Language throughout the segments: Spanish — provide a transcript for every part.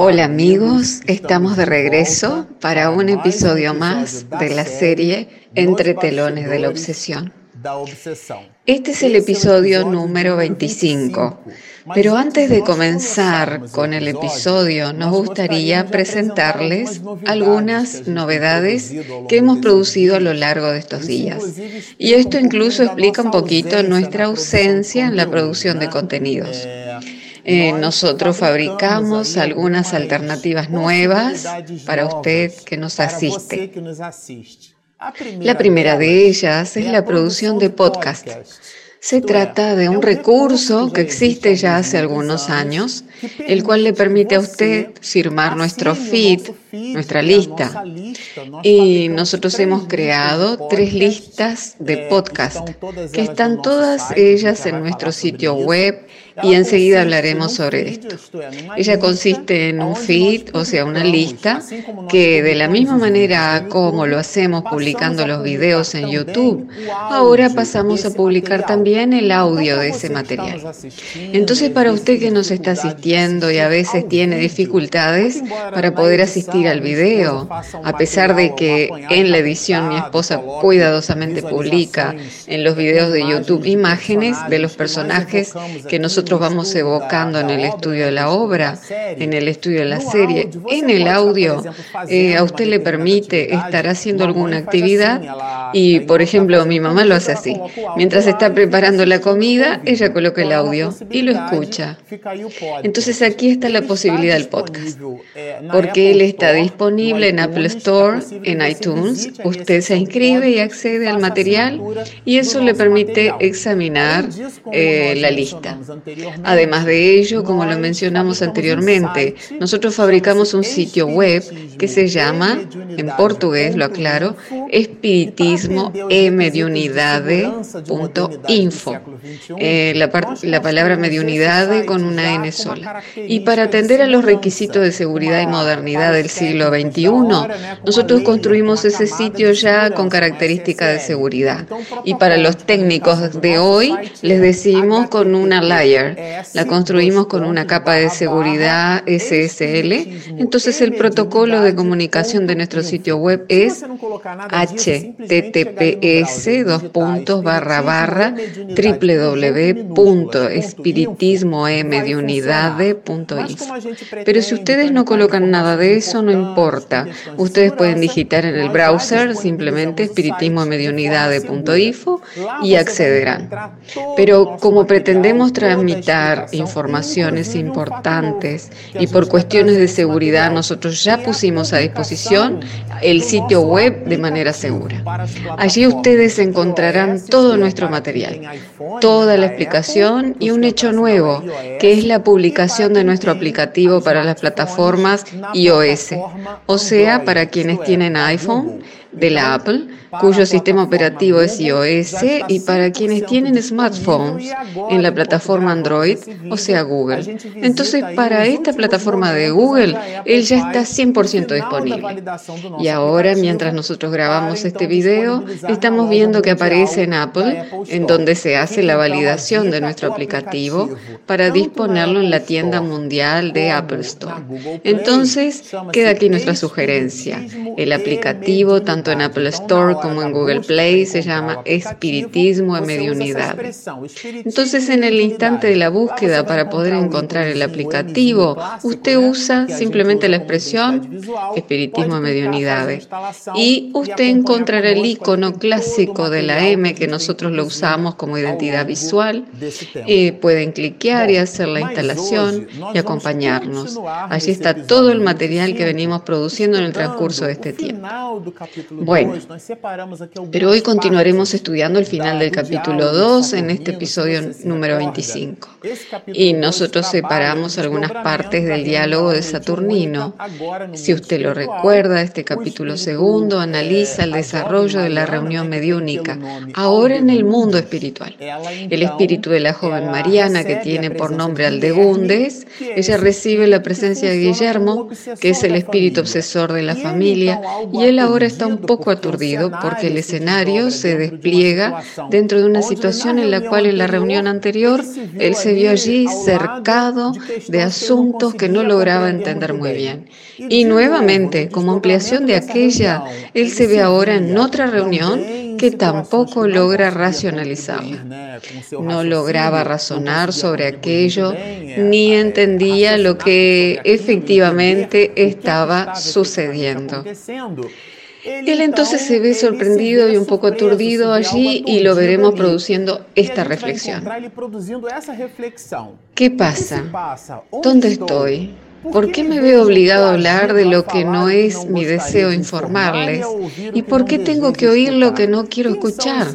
Hola amigos, estamos de regreso para un episodio más de la serie Entre telones de la obsesión. Este es el episodio número 25, pero antes de comenzar con el episodio nos gustaría presentarles algunas novedades que hemos producido a lo largo de estos días. Y esto incluso explica un poquito nuestra ausencia en la producción de contenidos. Eh, nosotros fabricamos algunas alternativas nuevas para usted que nos asiste. La primera de ellas es la producción de podcasts. Se trata de un recurso que existe ya hace algunos años, el cual le permite a usted firmar nuestro feed, nuestra lista. Y nosotros hemos creado tres listas de podcast, que están todas ellas en nuestro sitio web y enseguida hablaremos sobre esto. Ella consiste en un feed, o sea, una lista, que de la misma manera como lo hacemos publicando los videos en YouTube, ahora pasamos a publicar también el audio de ese material. Entonces, para usted que nos está asistiendo y a veces tiene dificultades para poder asistir al video, a pesar de que en la edición mi esposa cuidadosamente publica en los videos de YouTube imágenes de los personajes que nosotros vamos evocando en el estudio de la obra, en el estudio de la serie, en el audio, eh, a usted le permite estar haciendo alguna actividad y, por ejemplo, mi mamá lo hace así. Mientras está preparando la comida, ella coloca el audio y lo escucha. Entonces aquí está la posibilidad del podcast, porque él está disponible en Apple Store, en iTunes. Usted se inscribe y accede al material y eso le permite examinar eh, la lista. Además de ello, como lo mencionamos anteriormente, nosotros fabricamos un sitio web que se llama, en portugués lo aclaro, espiritismo info. Eh, la, la palabra mediunidade con una N sola. Y para atender a los requisitos de seguridad y modernidad del siglo XXI, nosotros construimos ese sitio ya con características de seguridad. Y para los técnicos de hoy, les decimos con una layer la construimos con una capa de seguridad SSL. Entonces el protocolo de comunicación de nuestro sitio web es https dos puntos barra barra Pero si ustedes no colocan nada de eso, no importa. Ustedes pueden digitar en el browser simplemente espiritismomediunidade.info y accederán. Pero como pretendemos transmitir informaciones importantes y por cuestiones de seguridad nosotros ya pusimos a disposición el sitio web de manera segura. Allí ustedes encontrarán todo nuestro material, toda la explicación y un hecho nuevo, que es la publicación de nuestro aplicativo para las plataformas iOS, o sea, para quienes tienen iPhone de la Apple, cuyo sistema operativo es iOS, y para quienes tienen smartphones en la plataforma Android, o sea Google. Entonces, para esta plataforma de Google, él ya está 100% disponible. Y ahora, mientras nosotros grabamos este video, estamos viendo que aparece en Apple, en donde se hace la validación de nuestro aplicativo para disponerlo en la tienda mundial de Apple Store. Entonces, queda aquí nuestra sugerencia. El aplicativo, tanto en Apple Store como en Google Play, se llama Espiritismo en Mediunidad. Entonces, en el instante de la búsqueda para poder encontrar el aplicativo, usted usa simplemente la expresión Espiritismo en Mediunidad y usted encontrará el icono clásico de la M que nosotros lo usamos como identidad visual. Eh, pueden cliquear y hacer la instalación y acompañarnos. Allí está todo el material que venimos produciendo en el transcurso de este tiempo. Bueno, pero hoy continuaremos estudiando el final del capítulo 2 en este episodio número 25. Y nosotros separamos algunas partes del diálogo de Saturnino. Si usted lo recuerda, este capítulo segundo analiza el desarrollo de la reunión mediúnica, ahora en el mundo espiritual. El espíritu de la joven Mariana, que tiene por nombre Aldegundes, ella recibe la presencia de Guillermo, que es el espíritu obsesor de la familia, y él ahora está un poco aturdido porque el escenario se despliega dentro de una situación en la cual en la reunión anterior él se vio allí cercado de asuntos que no lograba entender muy bien. Y nuevamente, como ampliación de aquella, él se ve ahora en otra reunión que tampoco logra racionalizarla. No lograba razonar sobre aquello ni entendía lo que efectivamente estaba sucediendo. Él entonces se ve sorprendido y un poco aturdido allí y lo veremos produciendo esta reflexión. ¿Qué pasa? ¿Dónde estoy? ¿Por qué me veo obligado a hablar de lo que no es mi deseo informarles? ¿Y por qué tengo que oír lo que no quiero escuchar?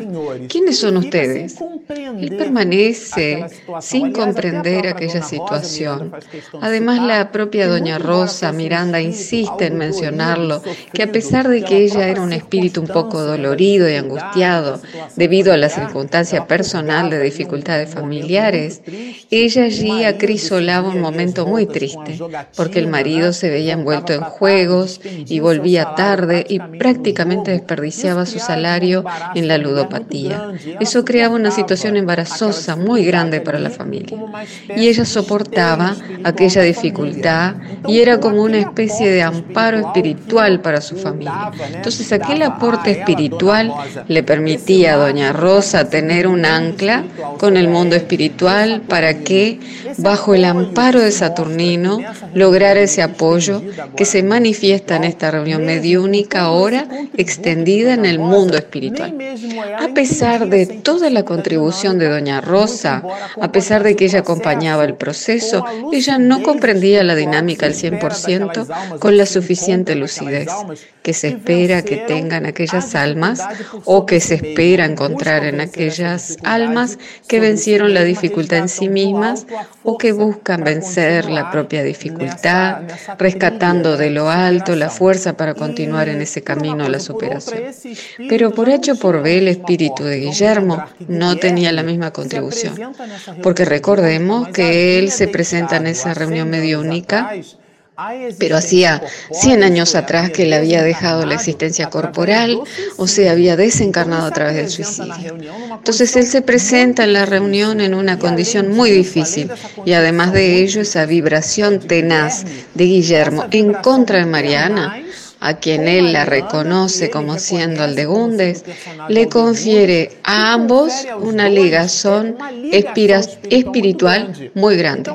¿Quiénes son ustedes? Él permanece sin comprender aquella situación. Además, la propia doña Rosa Miranda insiste en mencionarlo, que a pesar de que ella era un espíritu un poco dolorido y angustiado debido a la circunstancia personal de dificultades familiares, ella allí acrisolaba un momento muy triste porque el marido se veía envuelto en juegos y volvía tarde y prácticamente desperdiciaba su salario en la ludopatía. Eso creaba una situación embarazosa muy grande para la familia. Y ella soportaba aquella dificultad y era como una especie de amparo espiritual para su familia. Entonces aquel aporte espiritual le permitía a doña Rosa tener un ancla con el mundo espiritual para que, bajo el amparo de Saturnino, lograr ese apoyo que se manifiesta en esta reunión mediúnica ahora extendida en el mundo espiritual. A pesar de toda la contribución de Doña Rosa, a pesar de que ella acompañaba el proceso, ella no comprendía la dinámica al 100% con la suficiente lucidez que se espera que tengan aquellas almas o que se espera encontrar en aquellas almas que vencieron la dificultad en sí mismas o que buscan vencer la propia dificultad, rescatando de lo alto la fuerza para continuar en ese camino a la superación. Pero por hecho por B, el espíritu de Guillermo no tenía la misma contribución, porque recordemos que él se presenta en esa reunión mediúnica pero hacía 100 años atrás que él había dejado la existencia corporal o se había desencarnado a través del suicidio. Entonces él se presenta en la reunión en una condición muy difícil y además de ello esa vibración tenaz de Guillermo en contra de Mariana a quien él la reconoce como siendo el de Gundes, le confiere a ambos una ligazón espiritual. Muy grande.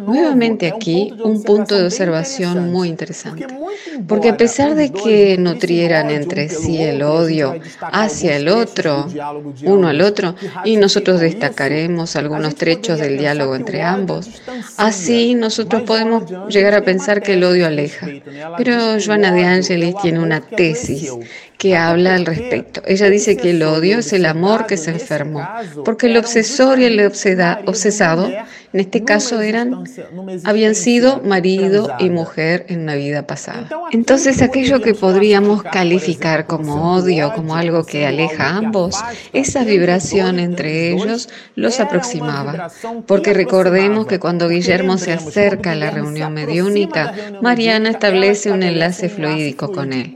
Nuevamente aquí un punto de observación muy interesante, porque a pesar de que nutrieran entre sí el odio hacia el otro, uno al otro, y nosotros destacaremos algunos trechos del diálogo entre ambos, así nosotros podemos llegar a pensar que el odio aleja. Pero Joana de Ángel tiene una tesis que habla al respecto. Ella dice que el odio es el amor que se enfermó, porque el obsesor y el obsesado, en este caso eran, habían sido marido y mujer en una vida pasada. Entonces aquello que podríamos calificar como odio, como algo que aleja a ambos, esa vibración entre ellos los aproximaba, porque recordemos que cuando Guillermo se acerca a la reunión mediúnica, Mariana establece un enlace fluídico con él.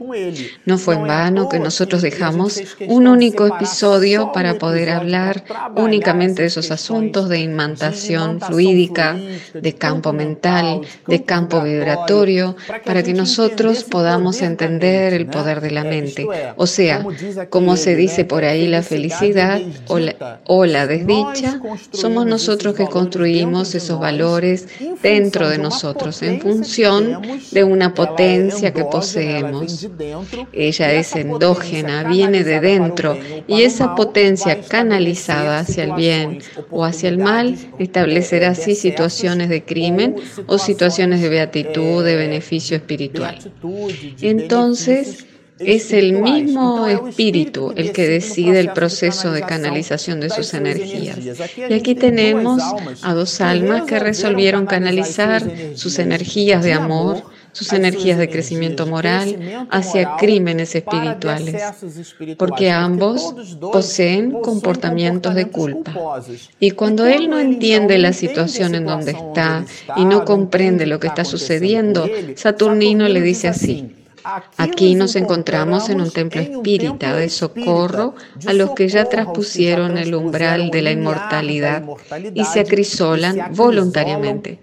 No fue en vano que nosotros dejamos un único episodio para poder hablar únicamente de esos asuntos de imantación fluídica, de campo mental, de campo vibratorio, para que nosotros podamos entender el poder de la mente. O sea, como se dice por ahí, la felicidad o la, o la desdicha, somos nosotros que construimos esos valores dentro de nosotros en función de una potencia que poseemos. Ella es endógena, viene de dentro y esa potencia canalizada hacia el bien o hacia el mal establecerá así situaciones de crimen o situaciones de beatitud, de beneficio espiritual. Entonces, es el mismo espíritu el que decide el proceso de canalización de sus energías. Y aquí tenemos a dos almas que resolvieron canalizar sus energías de amor sus energías de crecimiento moral hacia crímenes espirituales, porque ambos poseen comportamientos de culpa. Y cuando él no entiende la situación en donde está y no comprende lo que está sucediendo, Saturnino le dice así, Aquí nos encontramos en un templo espírita de socorro a los que ya traspusieron el umbral de la inmortalidad y se acrisolan voluntariamente.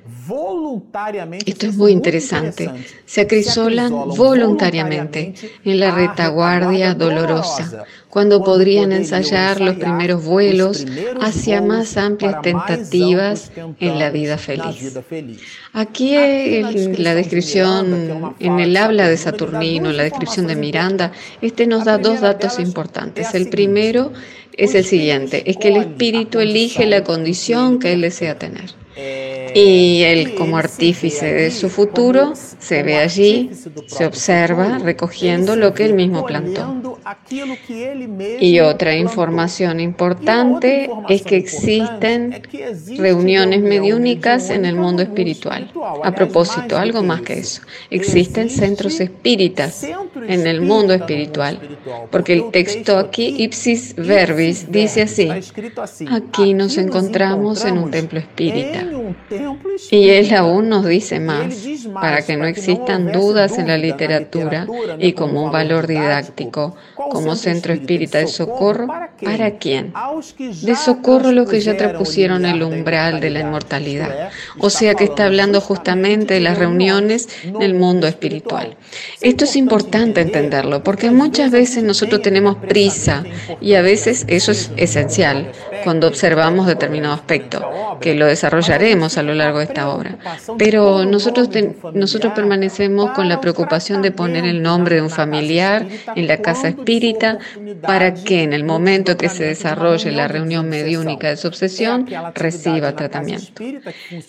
Esto es muy interesante. Se acrisolan voluntariamente en la retaguardia dolorosa, cuando podrían ensayar los primeros vuelos hacia más amplias tentativas en la vida feliz. Aquí en la descripción, en el habla de Saturnino, la descripción de Miranda, este nos da dos datos importantes. El primero es el siguiente, es que el espíritu elige la condición que él desea tener. Y él como artífice de su futuro se ve allí, se observa recogiendo lo que él mismo plantó. Y otra información importante es que existen reuniones mediúnicas en el mundo espiritual. A propósito, algo más que eso, existen centros espíritas en el mundo espiritual, porque el texto aquí, ipsis verbis, dice así, aquí nos encontramos en un templo espírita. Y él aún nos dice más, para que no existan dudas en la literatura y como un valor didáctico, como centro espírita de socorro, ¿para quién? De socorro los que ya trapusieron el umbral de la inmortalidad. O sea que está hablando justamente de las reuniones en el mundo espiritual. Esto es importante entenderlo, porque muchas veces nosotros tenemos prisa y a veces eso es esencial cuando observamos determinado aspecto, que lo desarrollaremos a lo largo de esta obra. Pero nosotros, nosotros permanecemos con la preocupación de poner el nombre de un familiar en la casa espírita para que en el momento que se desarrolle la reunión mediúnica de su obsesión reciba tratamiento.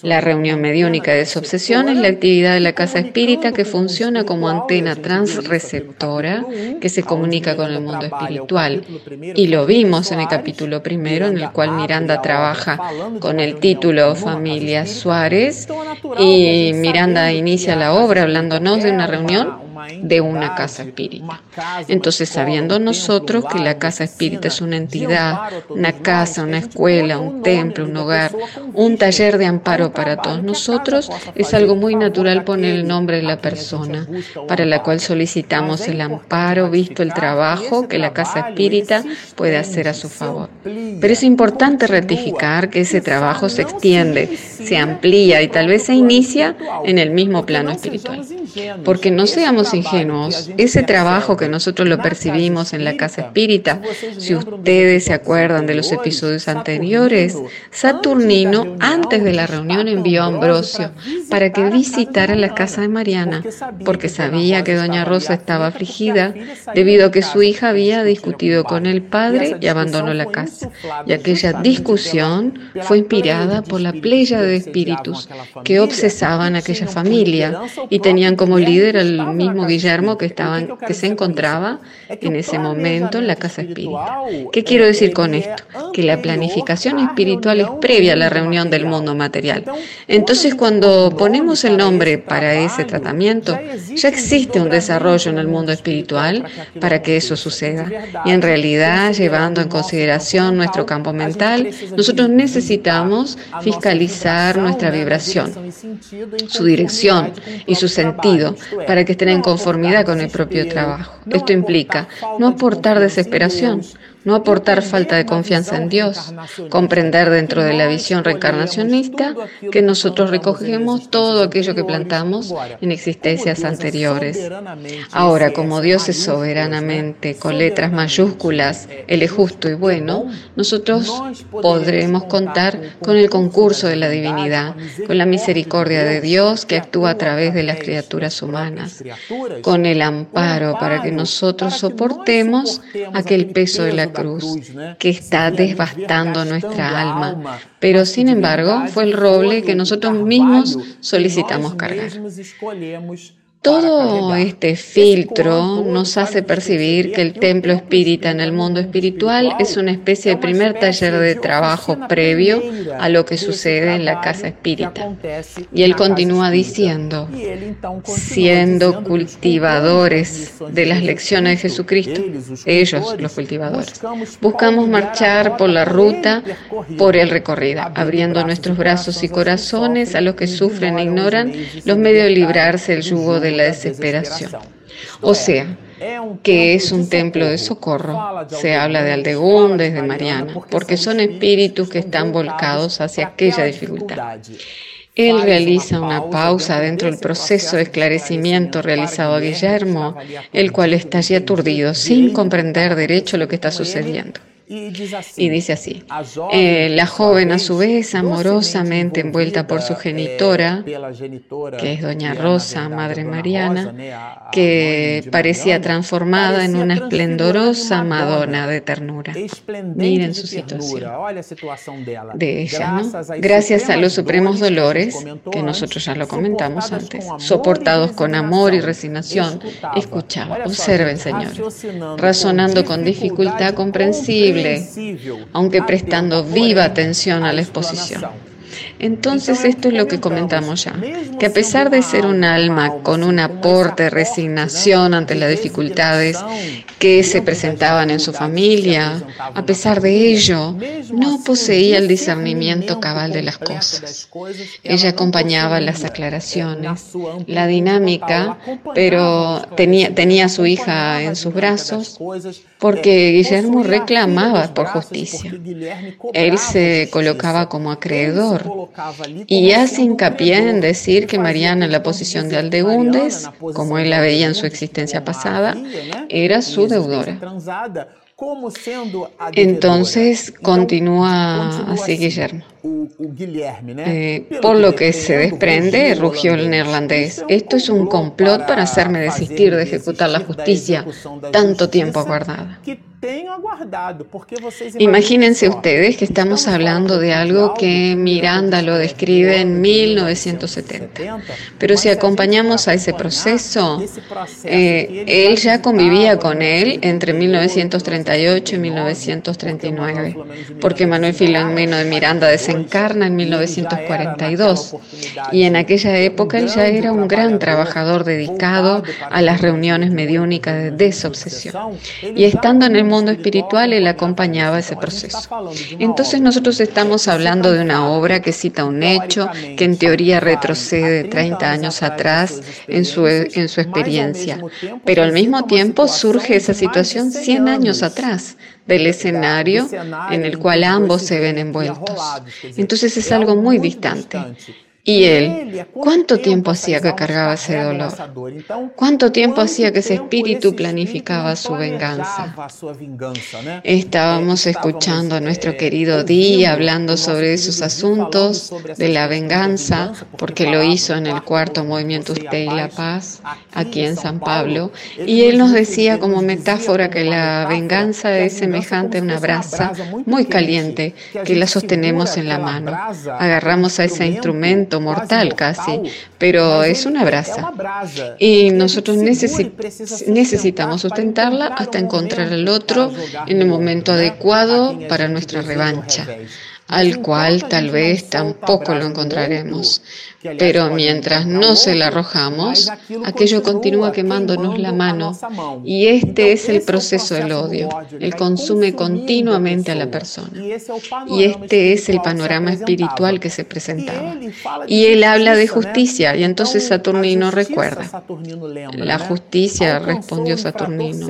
La reunión mediúnica de su obsesión es la actividad de la casa espírita que funciona como antena transreceptora que se comunica con el mundo espiritual. Y lo vimos en el capítulo primero en el cual Miranda trabaja con el título Familia Suárez y Miranda inicia la obra hablándonos de una reunión de una casa espírita. Entonces, sabiendo nosotros que la casa espírita es una entidad, una casa, una escuela, un templo, un hogar, un taller de amparo para todos nosotros, es algo muy natural poner el nombre de la persona para la cual solicitamos el amparo, visto el trabajo que la casa espírita puede hacer a su favor. Pero es importante rectificar que ese trabajo se extiende, se amplía y tal vez se inicia en el mismo plano espiritual. Porque no seamos ingenuos, ese trabajo que nosotros lo percibimos en la casa espírita, si ustedes se acuerdan de los episodios anteriores, Saturnino antes de la reunión envió a Ambrosio para que visitara la casa de Mariana, porque sabía que doña Rosa estaba afligida debido a que su hija había discutido con el padre y abandonó la casa. Y aquella discusión fue inspirada por la playa de espíritus que obsesaban aquella familia y tenían como líder al mismo Guillermo que, estaban, que se encontraba en ese momento en la casa espírita. ¿Qué quiero decir con esto? Que la planificación espiritual es previa a la reunión del mundo material. Entonces, cuando ponemos el nombre para ese tratamiento, ya existe un desarrollo en el mundo espiritual para que eso suceda. Y en realidad, llevando en consideración nuestro campo mental, nosotros necesitamos fiscalizar nuestra vibración, su dirección y su sentido para que estén en conformidad con el propio trabajo. Esto implica no aportar desesperación, no aportar falta de confianza en Dios, comprender dentro de la visión reencarnacionista que nosotros recogemos todo aquello que plantamos en existencias anteriores. Ahora, como Dios es soberanamente, con letras mayúsculas, Él es justo y bueno, nosotros podremos contar con el concurso de la divinidad, con la misericordia de Dios que actúa a través de las criaturas humanas, con el amparo para que nosotros soportemos aquel peso de la cruz que está devastando nuestra alma, pero sin embargo fue el roble que nosotros mismos solicitamos cargar. Todo este filtro nos hace percibir que el templo espírita en el mundo espiritual es una especie de primer taller de trabajo previo a lo que sucede en la casa espírita. Y él continúa diciendo, siendo cultivadores de las lecciones de Jesucristo, ellos los cultivadores, buscamos marchar por la ruta, por el recorrido, abriendo nuestros brazos y corazones a los que sufren e ignoran los medios de librarse del yugo de de la desesperación. O sea, que es un templo de socorro. Se habla de Aldegundes, de Mariana, porque son espíritus que están volcados hacia aquella dificultad. Él realiza una pausa dentro del proceso de esclarecimiento realizado a Guillermo, el cual está allí aturdido, sin comprender derecho lo que está sucediendo. Y dice así, eh, la joven a su vez, amorosamente envuelta por su genitora, que es doña Rosa, Madre Mariana, que parecía transformada en una esplendorosa Madonna de ternura. Miren su situación de ella, ¿no? Gracias a los supremos dolores, que nosotros ya lo comentamos antes, soportados con amor y resignación, escuchaba, observen, señores, razonando con dificultad comprensible aunque prestando viva atención a la exposición. Entonces esto es lo que comentamos ya, que a pesar de ser un alma con un aporte de resignación ante las dificultades que se presentaban en su familia, a pesar de ello, no poseía el discernimiento cabal de las cosas. Ella acompañaba las aclaraciones, la dinámica, pero tenía, tenía a su hija en sus brazos porque Guillermo reclamaba por justicia. Él se colocaba como acreedor y hace hincapié en decir que Mariana en la posición de Aldegundes, como él la veía en su existencia pasada, era su deudora. Entonces continúa así Guillermo. Eh, por lo que se desprende, rugió el neerlandés, esto es un complot para hacerme desistir de ejecutar la justicia tanto tiempo aguardada. Imagínense ustedes que estamos hablando de algo que Miranda lo describe en 1970. Pero si acompañamos a ese proceso, eh, él ya convivía con él entre 1938 y 1939, porque Manuel Filomeno de Miranda desencarna en 1942. Y en aquella época él ya era un gran trabajador dedicado a las reuniones mediúnicas de desobsesión. Y estando en el mundo espiritual, él acompañaba ese proceso. Entonces nosotros estamos hablando de una obra que cita un hecho que en teoría retrocede 30 años atrás en su, en su experiencia, pero al mismo tiempo surge esa situación 100 años atrás del escenario en el cual ambos se ven envueltos. Entonces es algo muy distante. Y él, ¿cuánto tiempo hacía que cargaba ese dolor? ¿Cuánto tiempo hacía que ese espíritu planificaba su venganza? Estábamos escuchando a nuestro querido Di hablando sobre esos asuntos de la venganza, porque lo hizo en el cuarto movimiento Usted y la Paz, aquí en San Pablo, y él nos decía como metáfora que la venganza es semejante a una brasa muy caliente que la sostenemos en la mano. Agarramos a ese instrumento mortal casi, pero es una brasa. Y nosotros necesitamos sustentarla hasta encontrar al otro en el momento adecuado para nuestra revancha al cual tal vez tampoco lo encontraremos. Pero mientras no se la arrojamos, aquello continúa quemándonos la mano. Y este es el proceso del odio. Él consume continuamente a la persona. Y este es el panorama espiritual que se presentaba. Y él habla de justicia. Y entonces Saturnino recuerda. La justicia, respondió Saturnino,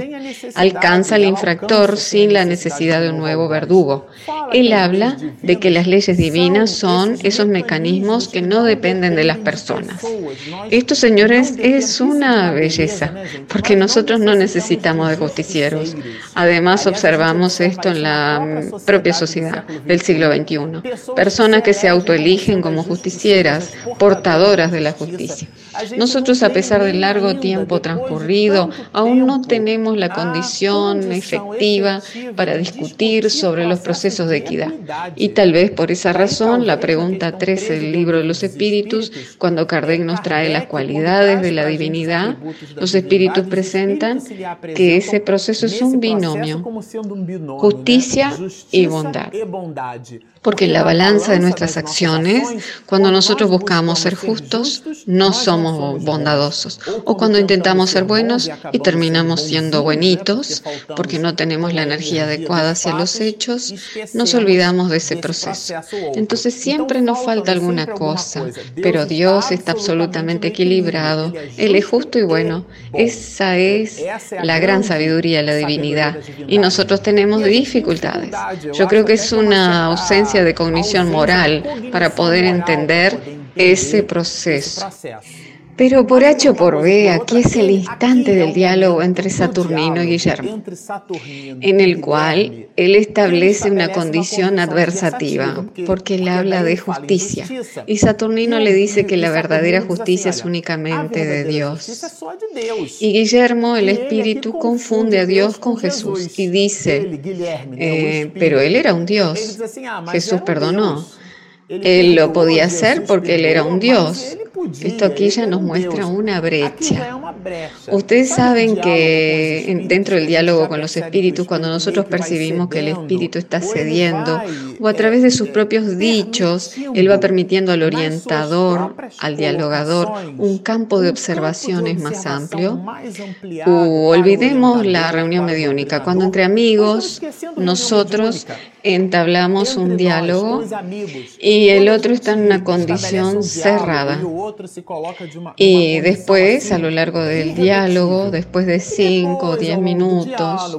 alcanza al infractor sin la necesidad de un nuevo verdugo. Él habla de que las leyes divinas son esos mecanismos que no dependen de las personas. Esto, señores, es una belleza, porque nosotros no necesitamos de justicieros. Además, observamos esto en la propia sociedad del siglo XXI. Personas que se autoeligen como justicieras, portadoras de la justicia. Nosotros, a pesar del largo tiempo transcurrido, aún no tenemos la condición efectiva para discutir sobre los procesos de equidad. Y tal vez por esa razón, la pregunta 13 del libro de los espíritus, cuando Kardec nos trae las cualidades de la divinidad, los espíritus presentan que ese proceso es un binomio, justicia y bondad. Porque en la balanza de nuestras acciones, cuando nosotros buscamos ser justos, no somos bondadosos. O cuando intentamos ser buenos y terminamos siendo buenitos, porque no tenemos la energía adecuada hacia los hechos, nos olvidamos de ese proceso. Entonces siempre nos falta alguna cosa, pero Dios está absolutamente equilibrado, Él es justo y bueno. Esa es la gran sabiduría, la divinidad. Y nosotros tenemos dificultades. Yo creo que es una ausencia de cognición moral para poder entender ese proceso. Pero por H o por B, aquí es el instante del diálogo entre Saturnino y Guillermo, en el cual él establece una condición adversativa, porque él habla de justicia. Y Saturnino le dice que la verdadera justicia es únicamente de Dios. Y Guillermo, el espíritu, confunde a Dios con Jesús y dice, eh, pero él era un Dios. Jesús perdonó. Él lo podía hacer porque él era un Dios. Esto aquí ya nos muestra una brecha. Ustedes saben que dentro del diálogo con los espíritus, cuando nosotros percibimos que el espíritu está cediendo o a través de sus propios dichos, él va permitiendo al orientador, al dialogador, un campo de observaciones más amplio. O olvidemos la reunión mediúnica, cuando entre amigos nosotros entablamos un diálogo y el otro está en una condición cerrada. Y después, a lo largo del diálogo, después de cinco o diez minutos,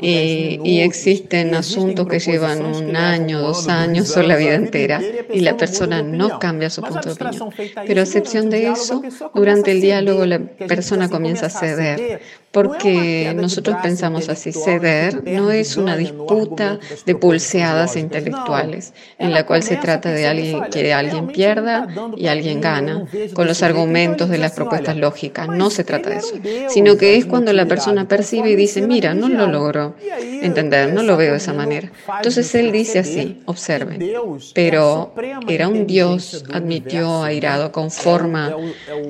y, existen asuntos que llevan un año, dos años o la vida entera, y la persona no cambia su punto de opinión. Pero a excepción de eso, durante el diálogo la persona comienza a ceder, porque nosotros pensamos así, ceder no es una disputa de pulseadas intelectuales, en la cual se trata de alguien que alguien pierda y alguien gana, con los argumentos de las propuestas lógicas. No se trata de eso, sino que es cuando la persona percibe y dice, mira, no lo logro entender, no lo veo de esa manera. Entonces él dice así, observen, pero era un Dios, admitió airado, conforme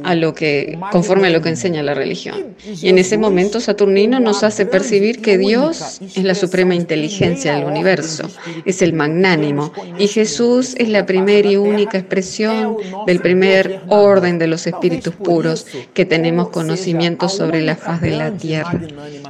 a lo que, conforme a lo que enseña la religión. Y en ese momento saturnino nos hace percibir que Dios es la suprema inteligencia del universo, es el magnánimo, y Jesús es la primera y única expresión del primer orden de los espíritus puros que tenemos conocimiento sobre la faz de la tierra.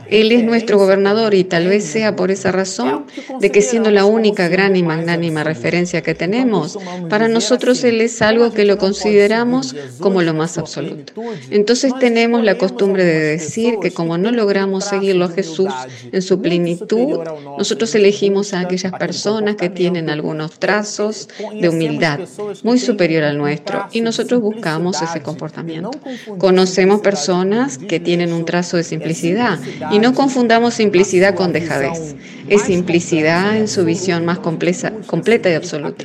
Él es nuestro gobernador y tal vez sea por esa razón de que siendo la única gran y magnánima referencia que tenemos, para nosotros Él es algo que lo consideramos como lo más absoluto. Entonces tenemos la costumbre de decir que como no logramos seguirlo a Jesús en su plenitud, nosotros elegimos a aquellas personas que tienen algunos trazos de humildad muy superior al nuestro y nosotros buscamos ese comportamiento. Conocemos personas que tienen un trazo de simplicidad y no confundamos simplicidad con dejadez. Es simplicidad en su visión más completa y absoluta.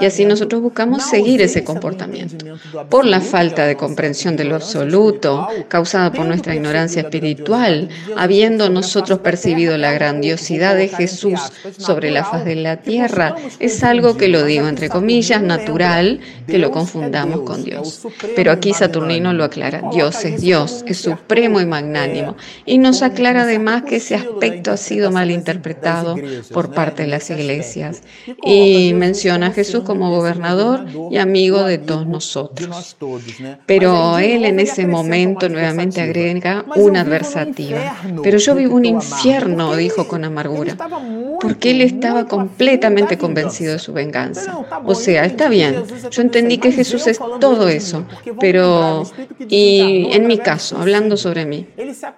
Y así nosotros buscamos seguir ese comportamiento. Por la falta de comprensión de lo absoluto causada por nuestra ignorancia espiritual, espiritual, habiendo nosotros percibido la grandiosidad de Jesús sobre la faz de la tierra, es algo que lo digo entre comillas, natural, que lo confundamos con Dios. Pero aquí Saturnino lo aclara, Dios es Dios, es supremo y magnánimo, y nos aclara además que ese aspecto ha sido mal interpretado por parte de las iglesias, y menciona a Jesús como gobernador y amigo de todos nosotros. Pero él en ese momento nuevamente agrega una adversativa. Pero yo vivo un infierno, dijo con amargura, porque él estaba completamente convencido de su venganza. O sea, está bien, yo entendí que Jesús es todo eso, pero, y en mi caso, hablando sobre mí,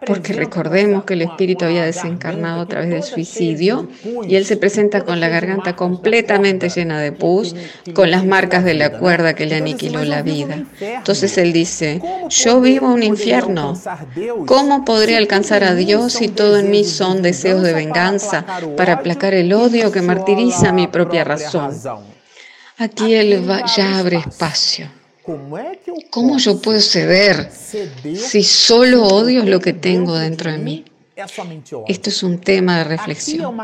porque recordemos que el espíritu había desencarnado a través del suicidio y él se presenta con la garganta completamente llena de pus, con las marcas de la cuerda que le aniquiló la vida. Entonces él dice, yo vivo un infierno. ¿Cómo podré alcanzar a Dios si todo en mí son deseos de venganza para aplacar el odio que martiriza mi propia razón? Aquí Él ya abre espacio. ¿Cómo yo puedo ceder si solo odio lo que tengo dentro de mí? Esto es un tema de reflexión.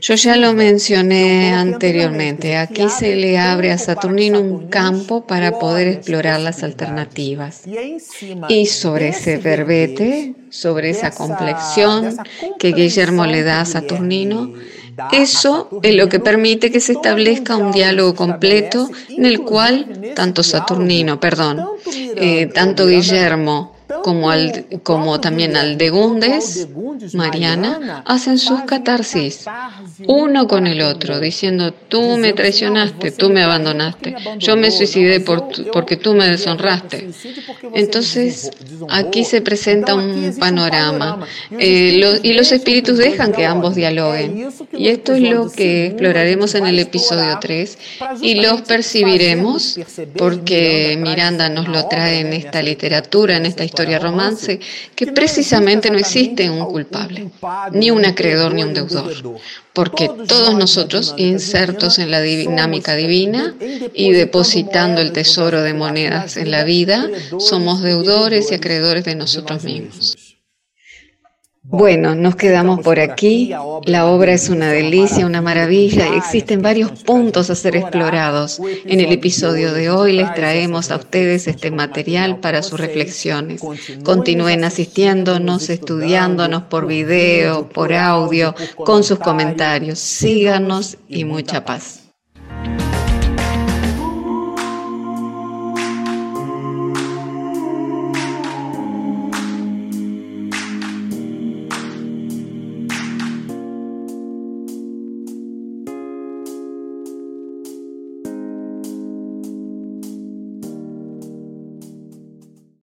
Yo ya lo mencioné anteriormente. Aquí se le abre a Saturnino un campo para poder explorar las alternativas. Y sobre ese verbete, sobre esa complexión que Guillermo le da a Saturnino, eso es lo que permite que se establezca un diálogo completo en el cual tanto Saturnino, perdón, eh, tanto Guillermo como, al, como también Aldegundes, Mariana, hacen sus catarsis, uno con el otro, diciendo, tú me traicionaste, tú me abandonaste, yo me suicidé por porque tú me deshonraste. Entonces, aquí se presenta un panorama. eh, y los espíritus dejan que ambos dialoguen. Y esto es lo que exploraremos en el episodio 3 y los percibiremos porque Miranda nos lo trae en esta literatura, en esta historia romance, que precisamente no existe un culpable, ni un acreedor ni un deudor, porque todos nosotros, insertos en la dinámica divina y depositando el tesoro de monedas en la vida, somos deudores y acreedores de nosotros mismos. Bueno, nos quedamos por aquí. La obra es una delicia, una maravilla y existen varios puntos a ser explorados. En el episodio de hoy les traemos a ustedes este material para sus reflexiones. Continúen asistiéndonos, estudiándonos por video, por audio, con sus comentarios. Síganos y mucha paz.